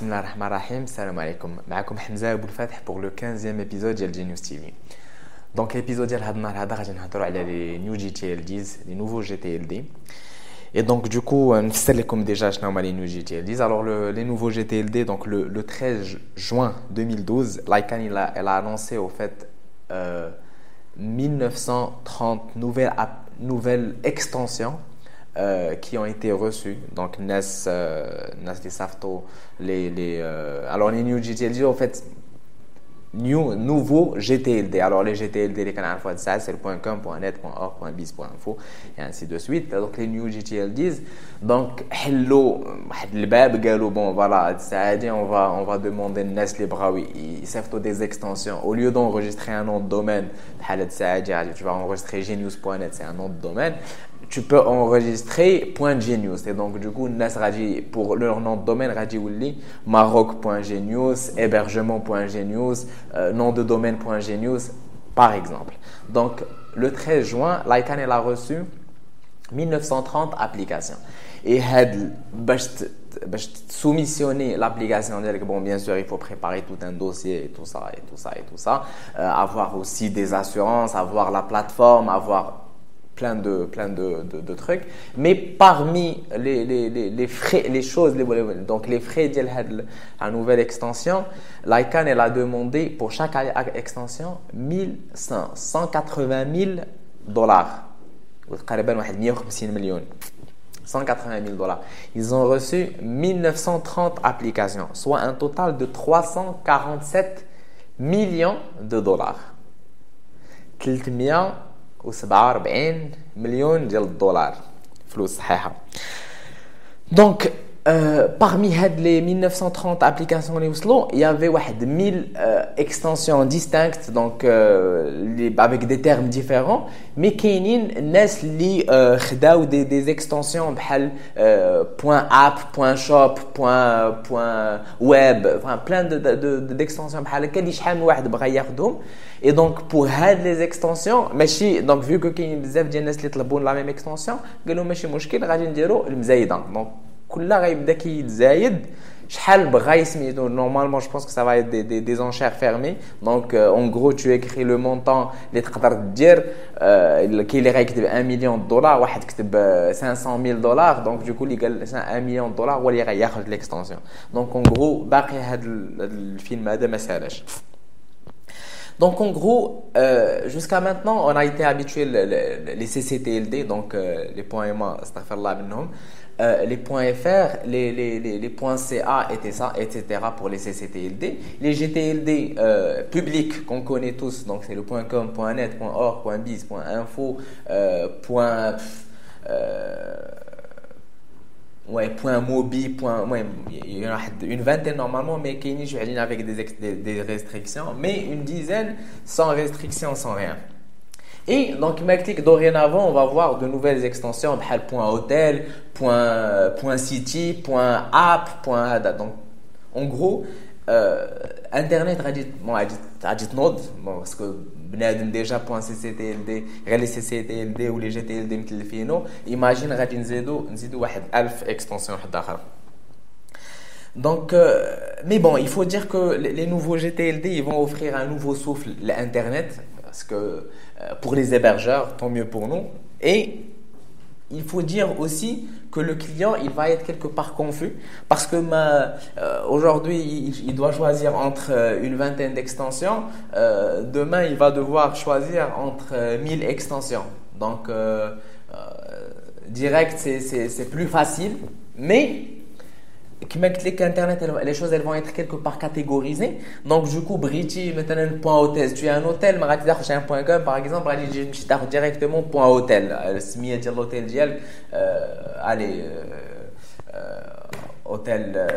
Bismillah ar-Rahman ar-Rahim, salam alaikum. معكم حمزة أبو الفاتح pour le 15e épisode de Genius TV. Donc l'épisode ديال هذا النهار هذا غادي نهضروا على les new GTLDs, les nouveaux GTLD. Et donc du coup, نفسر لكم déjà شنو هما les new GTLDs. Alors le, les nouveaux GTLD donc le, le 13 juin 2012, l'ICANN elle a, elle a annoncé au fait euh, 1930 nouvelles nouvelles extensions euh, qui ont été reçus. Donc, NES, euh, NES Safto, les, les, euh, alors les New GTLD, en fait, new, nouveau GTLD. Alors, les GTLD, les canaux fois de ça, c'est le .com, .net, .org, .biz, .info, et ainsi de suite. Donc, les New GTLDs. Donc, hello, le bab, gallo, bon, voilà, ça on va, on va demander NES les brawi, ils savent des extensions. Au lieu d'enregistrer un nom de domaine, tu vas enregistrer genius.net, c'est un nom de domaine tu peux enregistrer .genius. Et donc du coup pour leur nom de domaine radi maroc.genius hébergement.genius euh, nom de domaine.genius par exemple. Donc le 13 juin l'ICANN elle a reçu 1930 applications. Et had soumissionner l'application. Bon bien sûr il faut préparer tout un dossier et tout ça et tout ça et tout ça. Euh, avoir aussi des assurances avoir la plateforme avoir plein de, plein de, trucs. Mais parmi les, frais, les choses, les, donc les frais de la nouvelle extension, l'ICANN elle a demandé pour chaque extension 180 000 dollars. 180 000 dollars. Ils ont reçu 1930 applications, soit un total de 347 millions de dollars. 300 و47 مليون ديال الدولار فلوس صحيحة. دونك Euh, parmi les 1930 applications il y avait 1000 euh, extensions distinctes donc euh, les, avec des termes différents mais كاينين الناس اللي خداو des, des extensions بحال .app .shop .web enfin plein de d'extensions بحال هكا اللي شحال من واحد بغى ياخذهم et donc pour هاد les extensions ماشي donc vu que كاين بزاف ديال الناس اللي طلبوا لا ميم اكستنسيون قالوا ماشي مشكل غادي نديروا المزايده دونك كلها غيبدا كيتزايد شحال بغا سميتو normalement je pense que ça va être des, des, des enchères fermées donc euh, en gros tu écris le montant اللي تقدر دير euh, كاين اللي غيكتب 1 مليون دولار واحد كتب 500 ميل دولار دونك جو اللي قال 1 مليون دولار هو اللي غياخذ ليكستنسيون دونك en gros باقي هذا الفيلم هذا ما سالش Donc en gros, euh, jusqu'à maintenant, on a été habitué les, les, les CCTLD, donc euh, les points et moi, euh, les points .fr, les, les, les, les points .ca, etc., pour les CCTLD. Les GTLD euh, publics qu'on connaît tous, donc c'est le .com, .net, .org, .biz, .info, euh, point, euh, ouais, point mobi, point, ouais, il y en a une vingtaine normalement, mais qui je avec des, des, des restrictions, mais une dizaine sans restrictions, sans rien. Et donc, dorénavant, on va voir de nouvelles extensions, point .hotel, point, .city, point .app, point Donc, en gros, euh, Internet a dit, bon, a dit, node, bon, parce que déjà point .cctld, les cctld ou les gtld متلفينو, imagine غادي نزيدو نزيدو واحد 1000 extensions Donc, euh, mais bon, il faut dire que les nouveaux GTLD, ils vont offrir un nouveau souffle l'Internet, parce que euh, pour les hébergeurs, tant mieux pour nous. Et il faut dire aussi que le client, il va être quelque part confus parce que euh, aujourd'hui, il, doit choisir entre euh, une vingtaine d'extensions. demain, il va devoir choisir entre 1000 extensions. Donc, direct, c'est plus facile. Mais Internet, les choses elles vont être quelque part catégorisées. Donc, du coup, Briti, maintenant, point hôtel. Tu as un hôtel, mais tu un point com, par exemple, tu as directement point hôtel. Smia de l'hôtel dial, allez, hôtel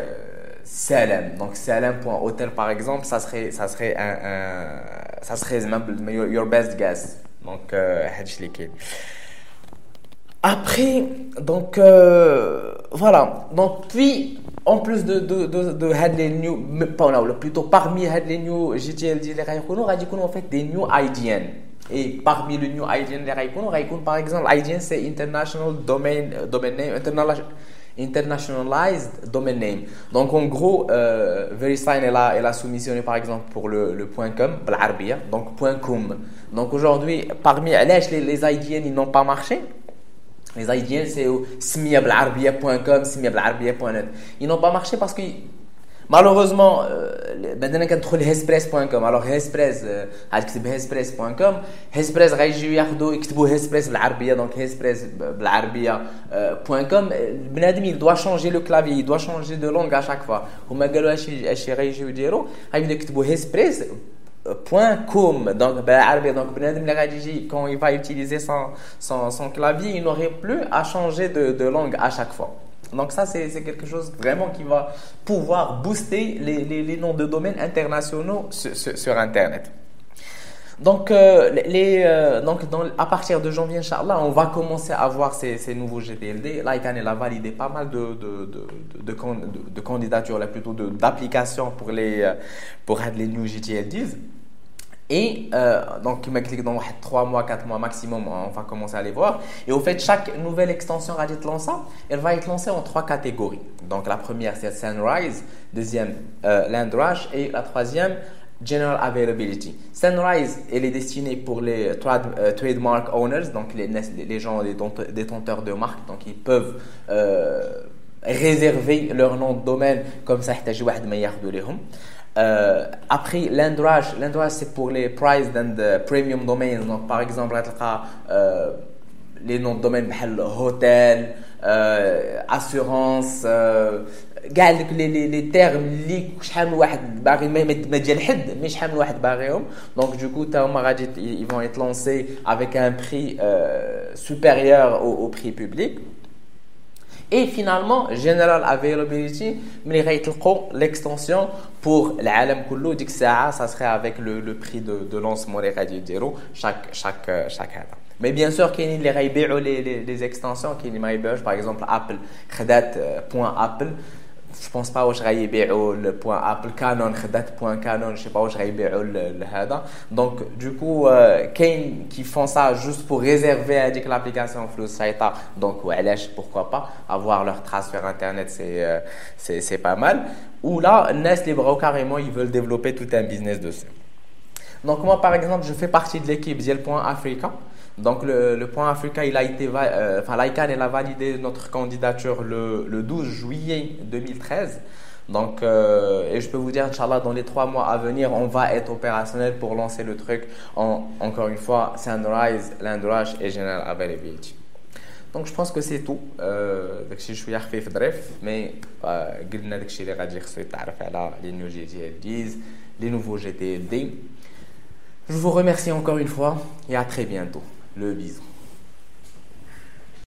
Salem. Donc, Salem.hôtel, par exemple, ça serait, ça serait un, un ça serait your best guess. Donc, euh, après, donc, euh, voilà. Donc, puis, en plus de, de, de, de new, pas là, plutôt parmi les new GTL, les Raikkonen, on en fait des new IDN. Et parmi le new IDN, les Raikkonen, Raikkonen, par exemple, IDN, c'est International Domain, euh, Domain Name, International, Internationalized Domain Name. Donc, en gros, euh, VeriSign, elle a, elle a soumissionné, par exemple, pour le, le point .com, donc point .com. Donc, aujourd'hui, parmi les, les IDN, ils n'ont pas marché. Les IDN c'est smia.com, smia.net. Ils n'ont pas marché parce que Malheureusement, maintenant كندخل hespress.com alors hespress عاد كتب hespress.com hespress غيجيو ياخذوا يكتبوا hespress بالعربيه دونك hespress بالعربيه .com بنادم il doit changer le clavier il doit changer de langue à chaque fois هما قالوا اش اش غيجيو يديروا غيبداو يكتبوا hespress point .com. Donc ben, donc quand il va utiliser son, son, clavier il n'aurait plus à changer de, langue à chaque fois. Donc ça c'est quelque chose vraiment qui va pouvoir booster les, les, noms de domaines internationaux sur internet. Donc, euh, les, euh, donc à partir de janvier, Inch'Allah, on va commencer à voir ces, ces nouveaux GTLD. L'ICANN a validé pas mal de, de, de, de, candidatures, là, plutôt d'applications pour les, euh, pour les new GTLDs. Et donc, dans 3 mois, 4 mois maximum, on va commencer à les voir. Et au fait, chaque nouvelle extension être lancée, elle va être lancée en trois catégories. Donc, la première, c'est Sunrise. Deuxième, euh, Landrush. Et la troisième, General Availability. Sunrise, elle est destinée pour les euh, trademark owners, donc les, les gens, les détenteurs de marques. Donc, ils peuvent euh, réserver leur nom de domaine comme ça, euh, après, l'Android, c'est pour les priced and premium domains. Donc, par exemple, euh, les noms de domaine hôtel, euh, assurance, euh, les, les, les termes اللي شحال من واحد باغي ما ديال حد مي شحال من واحد باغيهم دونك du coup ils vont être lancés avec un prix euh, supérieur au, au prix public et finalement, General Availability, l'extension pour l'Alam Kullu, dit que ça serait avec le, le prix de, de lancement des radios zéro chaque, chaque, chaque année. Mais bien sûr, qu'il y a les, les, les extensions, qui par exemple Apple, Apple je pense pas واش غيبيعوا le point Apple Canon خدات point Canon je sais pas واش غيبيعوا هذا donc du coup كاين qui font ça juste pour réserver هذيك l'application flou سايطه donc وعلاش pourquoi pas avoir leur trace sur internet c'est c'est c'est pas mal ou là الناس اللي بغاو carrément ils veulent développer tout un business dessus donc moi par exemple je fais partie de l'équipe ديال point Africa donc le, point Africa, il a été, euh, enfin l'ICANN, elle a validé notre candidature le, 12 juillet 2013. Donc, euh, et je peux vous dire, Inch'Allah, dans les trois mois à venir, on va être opérationnel pour lancer le truc encore une fois, Sunrise, Landrush et General Availability. Donc, je pense que c'est tout. Je suis arrivé bref, mais euh, les GTLDs, les nouveaux GTLD. Je vous remercie encore une fois et à très bientôt le bison.